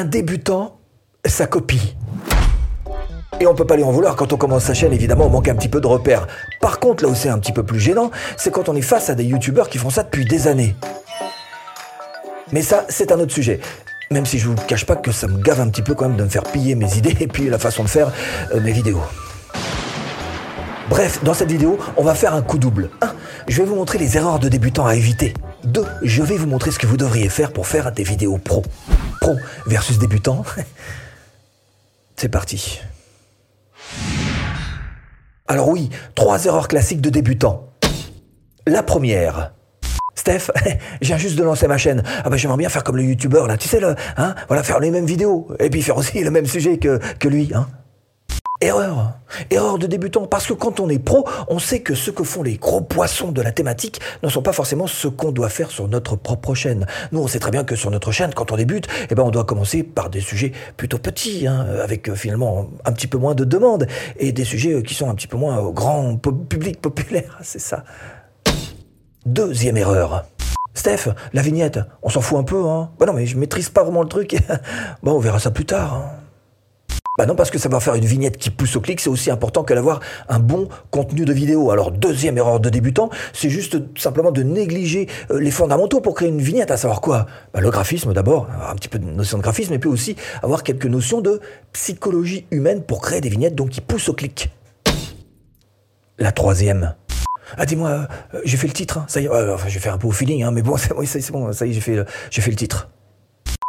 Un débutant, ça copie. Et on peut pas lui en vouloir quand on commence sa chaîne, évidemment, on manque un petit peu de repères. Par contre, là où c'est un petit peu plus gênant, c'est quand on est face à des youtubeurs qui font ça depuis des années. Mais ça, c'est un autre sujet. Même si je vous cache pas que ça me gave un petit peu quand même de me faire piller mes idées et puis la façon de faire euh, mes vidéos. Bref, dans cette vidéo, on va faire un coup double. 1. Je vais vous montrer les erreurs de débutants à éviter. 2. Je vais vous montrer ce que vous devriez faire pour faire des vidéos pro. Pro versus débutant. C'est parti. Alors oui, trois erreurs classiques de débutants. La première. Steph, viens juste de lancer ma chaîne. Ah bah j'aimerais bien faire comme le youtubeur là, tu sais le, hein, voilà, faire les mêmes vidéos et puis faire aussi le même sujet que, que lui, hein. Erreur. Erreur de débutant. Parce que quand on est pro, on sait que ce que font les gros poissons de la thématique ne sont pas forcément ce qu'on doit faire sur notre propre chaîne. Nous, on sait très bien que sur notre chaîne, quand on débute, eh ben, on doit commencer par des sujets plutôt petits, hein, avec euh, finalement un petit peu moins de demandes, et des sujets euh, qui sont un petit peu moins au grand public populaire. C'est ça. Deuxième erreur. Steph, la vignette, on s'en fout un peu, hein. Bah non, mais je maîtrise pas vraiment le truc. bon, on verra ça plus tard. Hein. Bah non, parce que savoir faire une vignette qui pousse au clic, c'est aussi important que d'avoir un bon contenu de vidéo. Alors, deuxième erreur de débutant, c'est juste simplement de négliger euh, les fondamentaux pour créer une vignette, à savoir quoi? Bah, Le graphisme d'abord, un petit peu de notion de graphisme, et puis aussi avoir quelques notions de psychologie humaine pour créer des vignettes donc qui poussent au clic. La troisième, ah dis-moi, euh, j'ai fait le titre, hein. ça y est, enfin j'ai fait un peu au feeling, hein, mais bon, c'est bon, ça y est, j'ai fait, j'ai fait le titre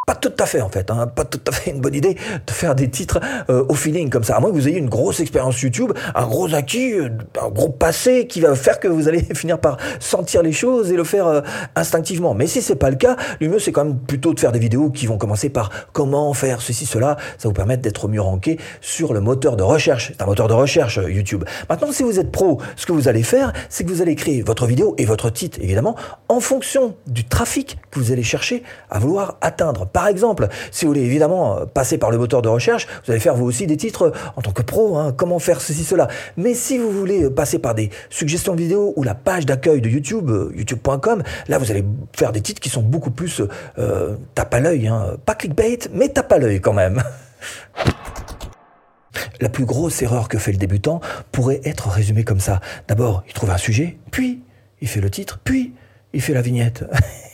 pas tout à fait en fait, hein, pas tout à fait une bonne idée de faire des titres euh, au feeling comme ça, à moins que vous ayez une grosse expérience YouTube, un gros acquis, euh, un gros passé qui va faire que vous allez finir par sentir les choses et le faire euh, instinctivement. Mais si c'est pas le cas, le mieux c'est quand même plutôt de faire des vidéos qui vont commencer par comment faire ceci, cela, ça vous permettre d'être mieux ranké sur le moteur de recherche. C'est un moteur de recherche YouTube. Maintenant, si vous êtes pro, ce que vous allez faire, c'est que vous allez créer votre vidéo et votre titre évidemment en fonction du trafic que vous allez chercher à vouloir atteindre. Par exemple, si vous voulez évidemment euh, passer par le moteur de recherche, vous allez faire vous aussi des titres euh, en tant que pro, hein, comment faire ceci, cela. Mais si vous voulez euh, passer par des suggestions de vidéos ou la page d'accueil de YouTube, youtube.com, là vous allez faire des titres qui sont beaucoup plus tape à l'œil, hein. pas clickbait, mais tape à l'œil quand même. La plus grosse erreur que fait le débutant pourrait être résumée comme ça. D'abord, il trouve un sujet, puis il fait le titre, puis il fait la vignette.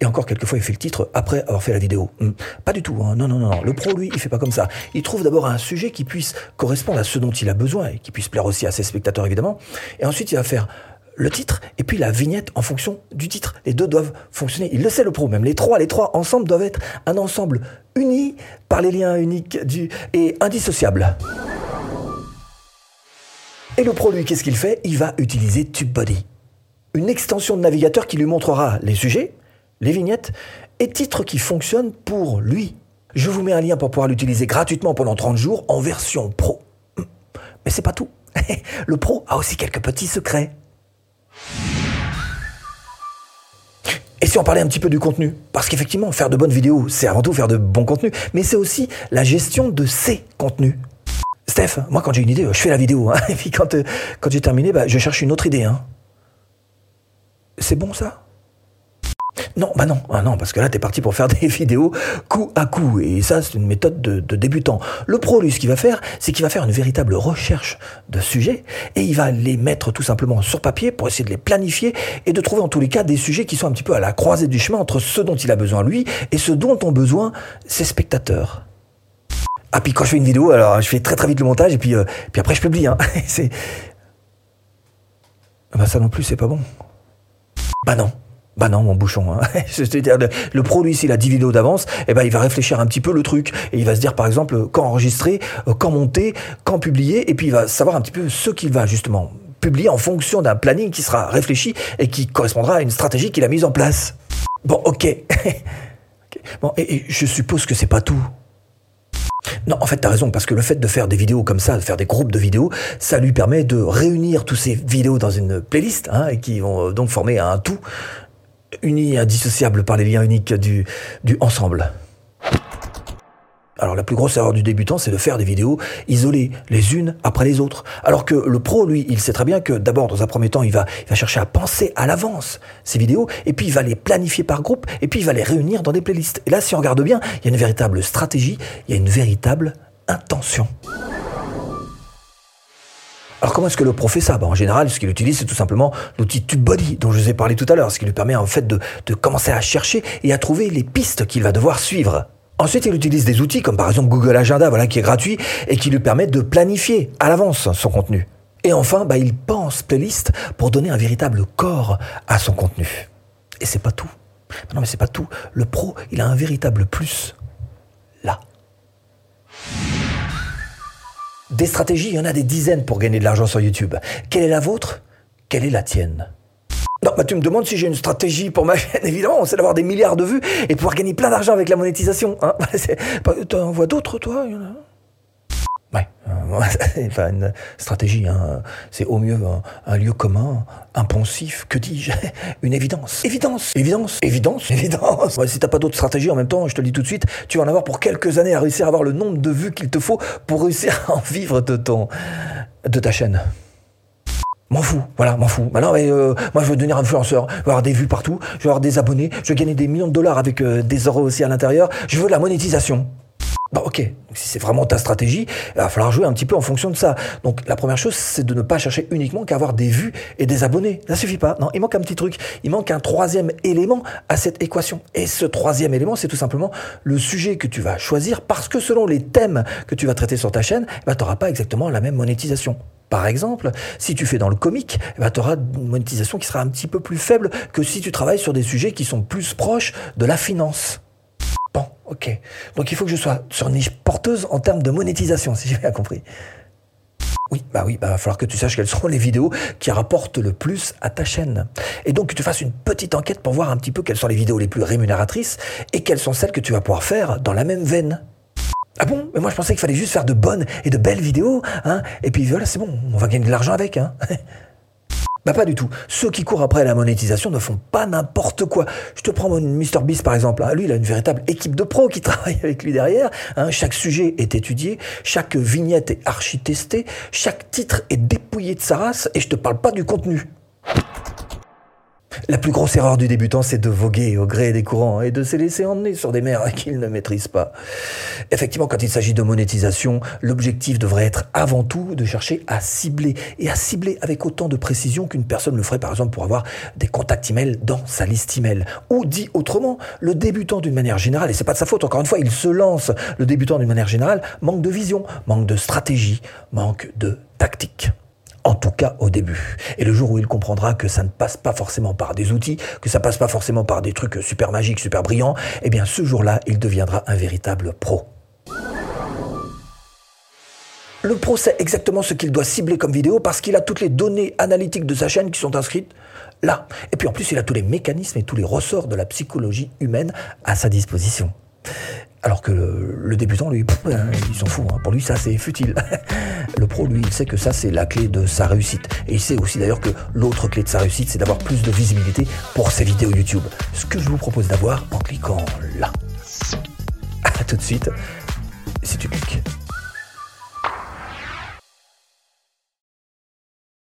Et encore quelquefois, il fait le titre après avoir fait la vidéo. Hmm. Pas du tout. Hein. Non, non, non, Le pro, lui, il fait pas comme ça. Il trouve d'abord un sujet qui puisse correspondre à ce dont il a besoin et qui puisse plaire aussi à ses spectateurs, évidemment. Et ensuite, il va faire le titre et puis la vignette en fonction du titre. Les deux doivent fonctionner. Il le sait, le pro, même. Les trois, les trois ensemble doivent être un ensemble uni par les liens uniques et indissociables. Et le pro, lui, qu'est-ce qu'il fait? Il va utiliser TubeBuddy une extension de navigateur qui lui montrera les sujets, les vignettes et titres qui fonctionnent pour lui. Je vous mets un lien pour pouvoir l'utiliser gratuitement pendant 30 jours en version pro. Mais c'est pas tout. Le pro a aussi quelques petits secrets. Et si on parlait un petit peu du contenu? Parce qu'effectivement, faire de bonnes vidéos, c'est avant tout faire de bons contenus, mais c'est aussi la gestion de ces contenus. Steph, moi quand j'ai une idée, je fais la vidéo. Hein. et puis quand, euh, quand j'ai terminé, bah, je cherche une autre idée. Hein. C'est bon ça? Non, bah non, ah non, parce que là, t'es parti pour faire des vidéos coup à coup, et ça, c'est une méthode de, débutant. Le pro, lui, ce qu'il va faire, c'est qu'il va faire une véritable recherche de sujets, et il va les mettre tout simplement sur papier pour essayer de les planifier, et de trouver en tous les cas des sujets qui sont un petit peu à la croisée du chemin entre ce dont il a besoin lui, et ce dont ont besoin ses spectateurs. Ah, puis quand je fais une vidéo, alors je fais très très vite le montage, et puis, euh, puis après je publie, hein. Ah bah ça non plus, c'est pas bon. Bah non. Bah non, mon bouchon. Hein. C'est-à-dire, le, pro, lui, s'il a 10 vidéos d'avance, eh ben, il va réfléchir un petit peu le truc. Et il va se dire, par exemple, quand enregistrer, euh, quand monter, quand publier. Et puis, il va savoir un petit peu ce qu'il va, justement, publier en fonction d'un planning qui sera réfléchi et qui correspondra à une stratégie qu'il a mise en place. Bon, ok. Bon, et je suppose que c'est pas tout. Non, en fait, tu as raison, parce que le fait de faire des vidéos comme ça, de faire des groupes de vidéos, ça lui permet de réunir toutes ces vidéos dans une playlist, hein, et qui vont euh, donc former un tout uni, indissociable par les liens uniques du, ensemble. Alors Alors la plus grosse erreur du débutant, c'est de faire des vidéos isolées, les unes après les autres. Alors que le pro, lui, il sait très bien que d'abord, dans un premier temps, il va, il va chercher à penser à l'avance ces vidéos, et puis il va les planifier par groupe, et puis il va les réunir dans des playlists. Et là, si on regarde bien, il y a une véritable stratégie, il y a une véritable intention. Alors comment est-ce que le pro fait ça? Ben, En général, ce qu'il utilise, c'est tout simplement l'outil TubeBuddy dont je vous ai parlé tout à l'heure, ce qui lui permet en fait de, commencer à chercher et à trouver les pistes qu'il va devoir suivre. Ensuite, il utilise des outils comme par exemple Google Agenda, voilà, qui est gratuit et qui lui permet de planifier à l'avance son contenu. Et enfin, bah, il pense playlist pour donner un véritable corps à son contenu. Et c'est pas tout. Non, mais c'est pas tout. Le pro, il a un véritable plus. Des stratégies, il y en a des dizaines pour gagner de l'argent sur YouTube. Quelle est la vôtre? Quelle est la tienne? Non, bah tu me demandes si j'ai une stratégie pour ma chaîne, évidemment, c'est d'avoir des milliards de vues et pouvoir gagner plein d'argent avec la monétisation. Hein T'en vois d'autres, toi? pas une stratégie, hein. c'est au mieux un, lieu commun, un poncif, que dis-je Une évidence. Évidence, évidence, évidence, évidence. si t'as pas d'autre stratégie en même temps, je te le dis tout de suite, tu vas en avoir pour quelques années à réussir à avoir le nombre de vues qu'il te faut pour réussir à en vivre de ton, de ta chaîne. M'en fous, voilà, m'en fous. Maintenant, mais, euh, moi, je veux devenir influenceur, je veux avoir des vues partout, je veux avoir des abonnés, je veux gagner des millions de dollars avec euh, des euros aussi à l'intérieur, je veux de la monétisation. Bah ok, si c'est vraiment ta stratégie, il va falloir jouer un petit peu en fonction de ça. Donc la première chose, c'est de ne pas chercher uniquement qu'à avoir des vues et des abonnés. Ça suffit pas. Non, il manque un petit truc. Il manque un troisième élément à cette équation. Et ce troisième élément, c'est tout simplement le sujet que tu vas choisir parce que selon les thèmes que tu vas traiter sur ta chaîne, bah, tu n'auras pas exactement la même monétisation. Par exemple, si tu fais dans le comique, bah, tu auras une monétisation qui sera un petit peu plus faible que si tu travailles sur des sujets qui sont plus proches de la finance. Ok. Donc il faut que je sois sur niche porteuse en termes de monétisation, si j'ai bien compris. Oui, bah oui, bah va falloir que tu saches quelles seront les vidéos qui rapportent le plus à ta chaîne. Et donc que tu fasses une petite enquête pour voir un petit peu quelles sont les vidéos les plus rémunératrices et quelles sont celles que tu vas pouvoir faire dans la même veine. Ah bon? Mais moi je pensais qu'il fallait juste faire de bonnes et de belles vidéos, hein Et puis voilà, c'est bon, on va gagner de l'argent avec, hein Bah pas du tout. Ceux qui courent après la monétisation ne font pas n'importe quoi. Je te prends mon MrBeast par exemple. Hein. Lui, il a une véritable équipe de pros qui travaille avec lui derrière. Hein. Chaque sujet est étudié, chaque vignette est archi-testée, chaque titre est dépouillé de sa race, et je te parle pas du contenu. La plus grosse erreur du débutant, c'est de voguer au gré des courants et de se laisser emmener sur des mers qu'il ne maîtrise pas. Effectivement, quand il s'agit de monétisation, l'objectif devrait être avant tout de chercher à cibler et à cibler avec autant de précision qu'une personne le ferait par exemple pour avoir des contacts email dans sa liste email. Ou dit autrement, le débutant d'une manière générale, et c'est pas de sa faute, encore une fois, il se lance, le débutant d'une manière générale, manque de vision, manque de stratégie, manque de tactique en tout cas au début. Et le jour où il comprendra que ça ne passe pas forcément par des outils, que ça passe pas forcément par des trucs super magiques, super brillants, eh bien ce jour-là, il deviendra un véritable pro. Le pro sait exactement ce qu'il doit cibler comme vidéo parce qu'il a toutes les données analytiques de sa chaîne qui sont inscrites là. Et puis en plus, il a tous les mécanismes et tous les ressorts de la psychologie humaine à sa disposition. Alors que le, débutant, lui, hein, il s'en fout. Hein. Pour lui, ça, c'est futile. Le pro, lui, il sait que ça, c'est la clé de sa réussite. Et il sait aussi d'ailleurs que l'autre clé de sa réussite, c'est d'avoir plus de visibilité pour ses vidéos YouTube. Ce que je vous propose d'avoir en cliquant là. A tout de suite, si tu cliques.